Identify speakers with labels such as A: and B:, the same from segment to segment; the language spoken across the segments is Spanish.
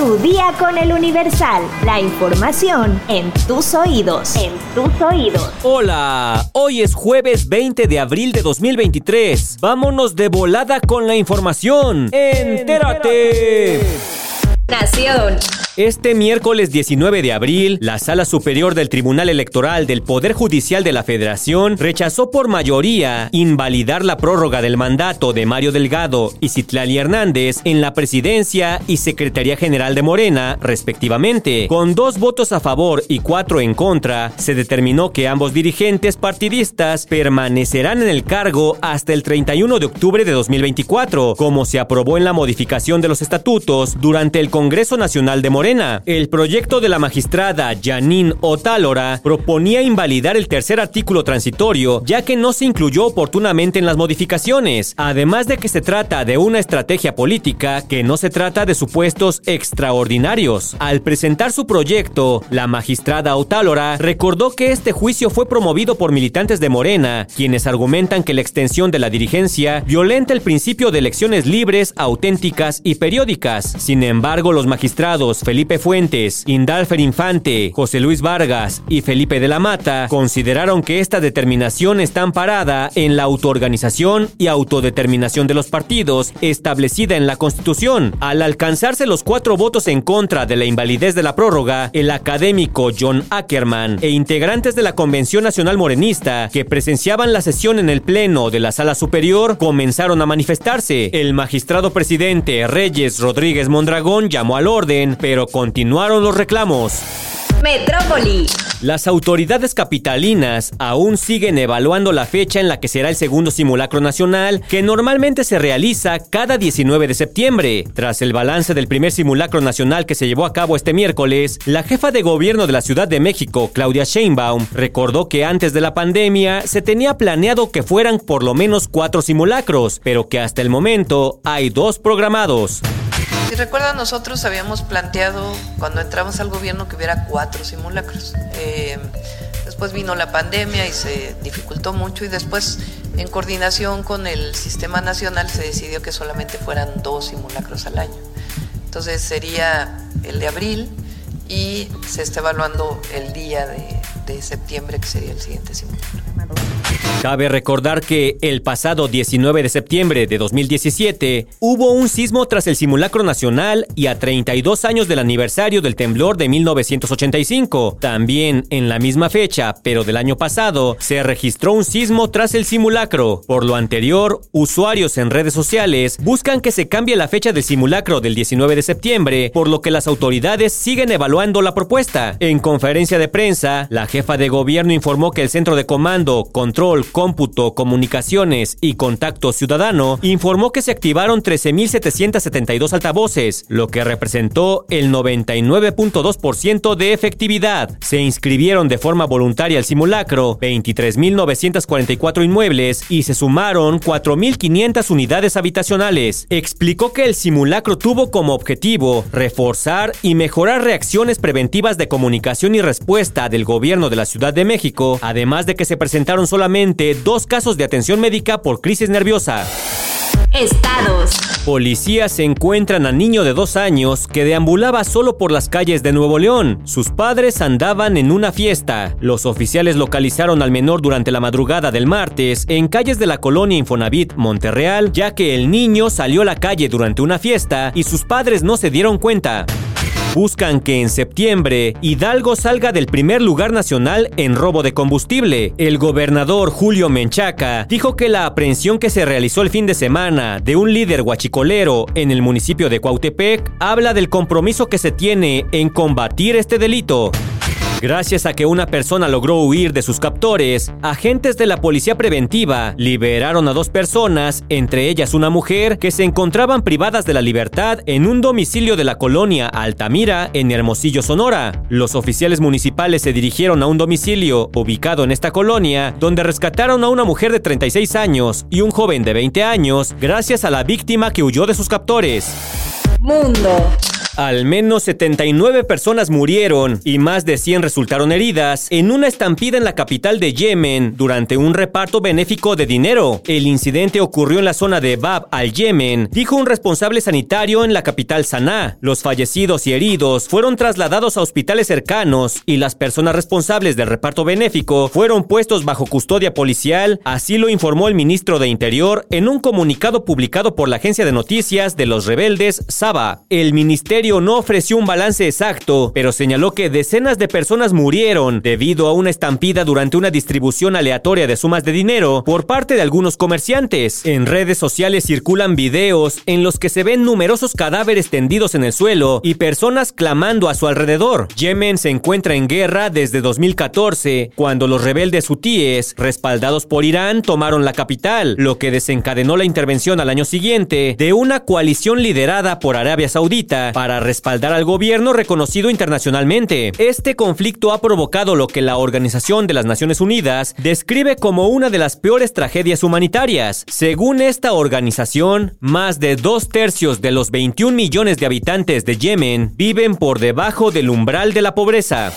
A: Tu día con el Universal. La información en tus oídos. En tus oídos.
B: Hola, hoy es jueves 20 de abril de 2023. Vámonos de volada con la información. Entérate.
A: Nación.
B: Este miércoles 19 de abril, la Sala Superior del Tribunal Electoral del Poder Judicial de la Federación rechazó por mayoría invalidar la prórroga del mandato de Mario Delgado y Citlali Hernández en la presidencia y Secretaría General de Morena, respectivamente. Con dos votos a favor y cuatro en contra, se determinó que ambos dirigentes partidistas permanecerán en el cargo hasta el 31 de octubre de 2024, como se aprobó en la modificación de los estatutos durante el Congreso Nacional de Morena el proyecto de la magistrada Janine Otálora proponía invalidar el tercer artículo transitorio, ya que no se incluyó oportunamente en las modificaciones, además de que se trata de una estrategia política que no se trata de supuestos extraordinarios. Al presentar su proyecto, la magistrada Otálora recordó que este juicio fue promovido por militantes de Morena, quienes argumentan que la extensión de la dirigencia violenta el principio de elecciones libres, auténticas y periódicas. Sin embargo, los magistrados Felipe Fuentes, Indalfer Infante, José Luis Vargas y Felipe de la Mata consideraron que esta determinación está amparada en la autoorganización y autodeterminación de los partidos establecida en la Constitución. Al alcanzarse los cuatro votos en contra de la invalidez de la prórroga, el académico John Ackerman e integrantes de la Convención Nacional Morenista que presenciaban la sesión en el Pleno de la Sala Superior comenzaron a manifestarse. El magistrado presidente Reyes Rodríguez Mondragón llamó al orden, pero continuaron los reclamos.
A: Metrópoli.
B: Las autoridades capitalinas aún siguen evaluando la fecha en la que será el segundo simulacro nacional, que normalmente se realiza cada 19 de septiembre. Tras el balance del primer simulacro nacional que se llevó a cabo este miércoles, la jefa de gobierno de la Ciudad de México, Claudia Sheinbaum, recordó que antes de la pandemia se tenía planeado que fueran por lo menos cuatro simulacros, pero que hasta el momento hay dos programados.
C: Si recuerdan, nosotros habíamos planteado cuando entramos al gobierno que hubiera cuatro simulacros. Eh, después vino la pandemia y se dificultó mucho y después en coordinación con el sistema nacional se decidió que solamente fueran dos simulacros al año. Entonces sería el de abril y se está evaluando el día de, de septiembre que sería el siguiente simulacro.
B: Cabe recordar que el pasado 19 de septiembre de 2017 hubo un sismo tras el simulacro nacional y a 32 años del aniversario del temblor de 1985. También en la misma fecha, pero del año pasado, se registró un sismo tras el simulacro. Por lo anterior, usuarios en redes sociales buscan que se cambie la fecha del simulacro del 19 de septiembre, por lo que las autoridades siguen evaluando la propuesta. En conferencia de prensa, la jefa de gobierno informó que el Centro de Comando, Control, Cómputo, Comunicaciones y Contacto Ciudadano informó que se activaron 13.772 altavoces, lo que representó el 99.2% de efectividad. Se inscribieron de forma voluntaria al simulacro 23.944 inmuebles y se sumaron 4.500 unidades habitacionales. Explicó que el simulacro tuvo como objetivo reforzar y mejorar reacciones preventivas de comunicación y respuesta del gobierno de la Ciudad de México, además de que se presentaron solamente dos casos de atención médica por crisis nerviosa.
A: Estados.
B: Policías encuentran a niño de dos años que deambulaba solo por las calles de Nuevo León. Sus padres andaban en una fiesta. Los oficiales localizaron al menor durante la madrugada del martes en calles de la colonia Infonavit, Monterreal, ya que el niño salió a la calle durante una fiesta y sus padres no se dieron cuenta. Buscan que en septiembre Hidalgo salga del primer lugar nacional en robo de combustible. El gobernador Julio Menchaca dijo que la aprehensión que se realizó el fin de semana de un líder guachicolero en el municipio de Cuautepec habla del compromiso que se tiene en combatir este delito. Gracias a que una persona logró huir de sus captores, agentes de la policía preventiva liberaron a dos personas, entre ellas una mujer, que se encontraban privadas de la libertad en un domicilio de la colonia Altamira, en Hermosillo, Sonora. Los oficiales municipales se dirigieron a un domicilio ubicado en esta colonia, donde rescataron a una mujer de 36 años y un joven de 20 años, gracias a la víctima que huyó de sus captores.
A: Mundo.
B: Al menos 79 personas murieron y más de 100 resultaron heridas en una estampida en la capital de Yemen durante un reparto benéfico de dinero. El incidente ocurrió en la zona de Bab al Yemen, dijo un responsable sanitario en la capital Sanaa. Los fallecidos y heridos fueron trasladados a hospitales cercanos y las personas responsables del reparto benéfico fueron puestos bajo custodia policial, así lo informó el ministro de Interior en un comunicado publicado por la agencia de noticias de los rebeldes Saba. El ministerio no ofreció un balance exacto, pero señaló que decenas de personas murieron debido a una estampida durante una distribución aleatoria de sumas de dinero por parte de algunos comerciantes. En redes sociales circulan videos en los que se ven numerosos cadáveres tendidos en el suelo y personas clamando a su alrededor. Yemen se encuentra en guerra desde 2014, cuando los rebeldes hutíes, respaldados por Irán, tomaron la capital, lo que desencadenó la intervención al año siguiente de una coalición liderada por Arabia Saudita para respaldar al gobierno reconocido internacionalmente. Este conflicto ha provocado lo que la Organización de las Naciones Unidas describe como una de las peores tragedias humanitarias. Según esta organización, más de dos tercios de los 21 millones de habitantes de Yemen viven por debajo del umbral de la pobreza.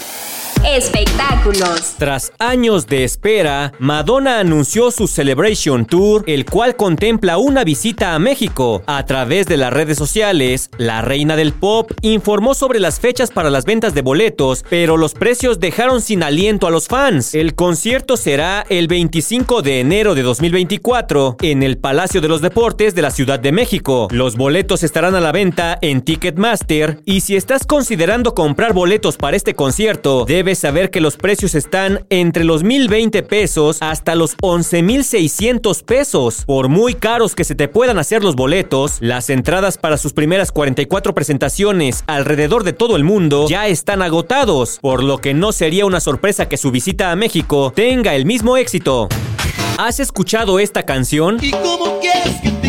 A: Espectáculos.
B: Tras años de espera, Madonna anunció su Celebration Tour, el cual contempla una visita a México. A través de las redes sociales, la reina del pop informó sobre las fechas para las ventas de boletos, pero los precios dejaron sin aliento a los fans. El concierto será el 25 de enero de 2024 en el Palacio de los Deportes de la Ciudad de México. Los boletos estarán a la venta en Ticketmaster y si estás considerando comprar boletos para este concierto, debes saber que los precios están entre los 1020 pesos hasta los 11600 pesos. Por muy caros que se te puedan hacer los boletos, las entradas para sus primeras 44 presentaciones alrededor de todo el mundo ya están agotados, por lo que no sería una sorpresa que su visita a México tenga el mismo éxito. ¿Has escuchado esta canción?
D: ¿Y cómo quieres que te?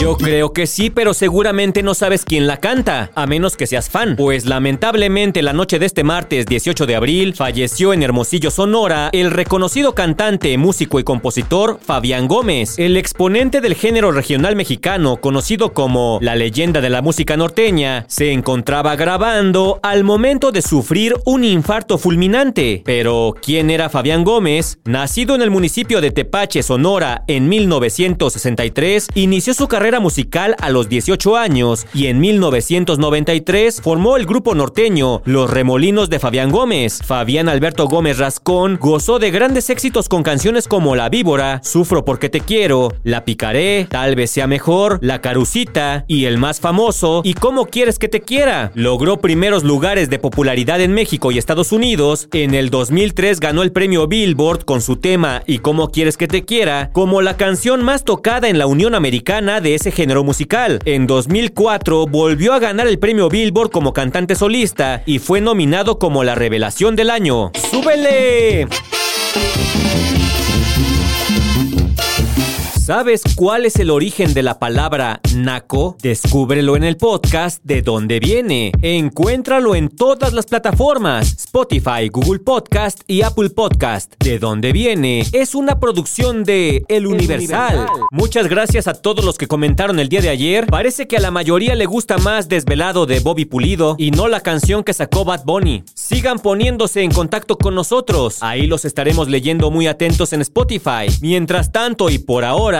B: Yo creo que sí, pero seguramente no sabes quién la canta, a menos que seas fan. Pues lamentablemente la noche de este martes 18 de abril falleció en Hermosillo, Sonora, el reconocido cantante, músico y compositor Fabián Gómez, el exponente del género regional mexicano conocido como la leyenda de la música norteña, se encontraba grabando al momento de sufrir un infarto fulminante. Pero, ¿quién era Fabián Gómez? Nacido en el municipio de Tepache, Sonora, en 1963, inició su carrera musical a los 18 años y en 1993 formó el grupo norteño Los Remolinos de Fabián Gómez. Fabián Alberto Gómez Rascón gozó de grandes éxitos con canciones como La Víbora, Sufro porque te quiero, La Picaré, Tal vez sea mejor, La Carucita y el más famoso ¿Y cómo quieres que te quiera? Logró primeros lugares de popularidad en México y Estados Unidos. En el 2003 ganó el premio Billboard con su tema ¿Y cómo quieres que te quiera? como la canción más tocada en la Unión Americana de ese género musical. En 2004 volvió a ganar el premio Billboard como cantante solista y fue nominado como la revelación del año. ¡Súbele! ¿Sabes cuál es el origen de la palabra naco? Descúbrelo en el podcast de dónde viene. Encuéntralo en todas las plataformas: Spotify, Google Podcast y Apple Podcast. De dónde viene es una producción de El Universal. Universal. Muchas gracias a todos los que comentaron el día de ayer. Parece que a la mayoría le gusta más Desvelado de Bobby Pulido y no la canción que sacó Bad Bunny. Sigan poniéndose en contacto con nosotros. Ahí los estaremos leyendo muy atentos en Spotify. Mientras tanto y por ahora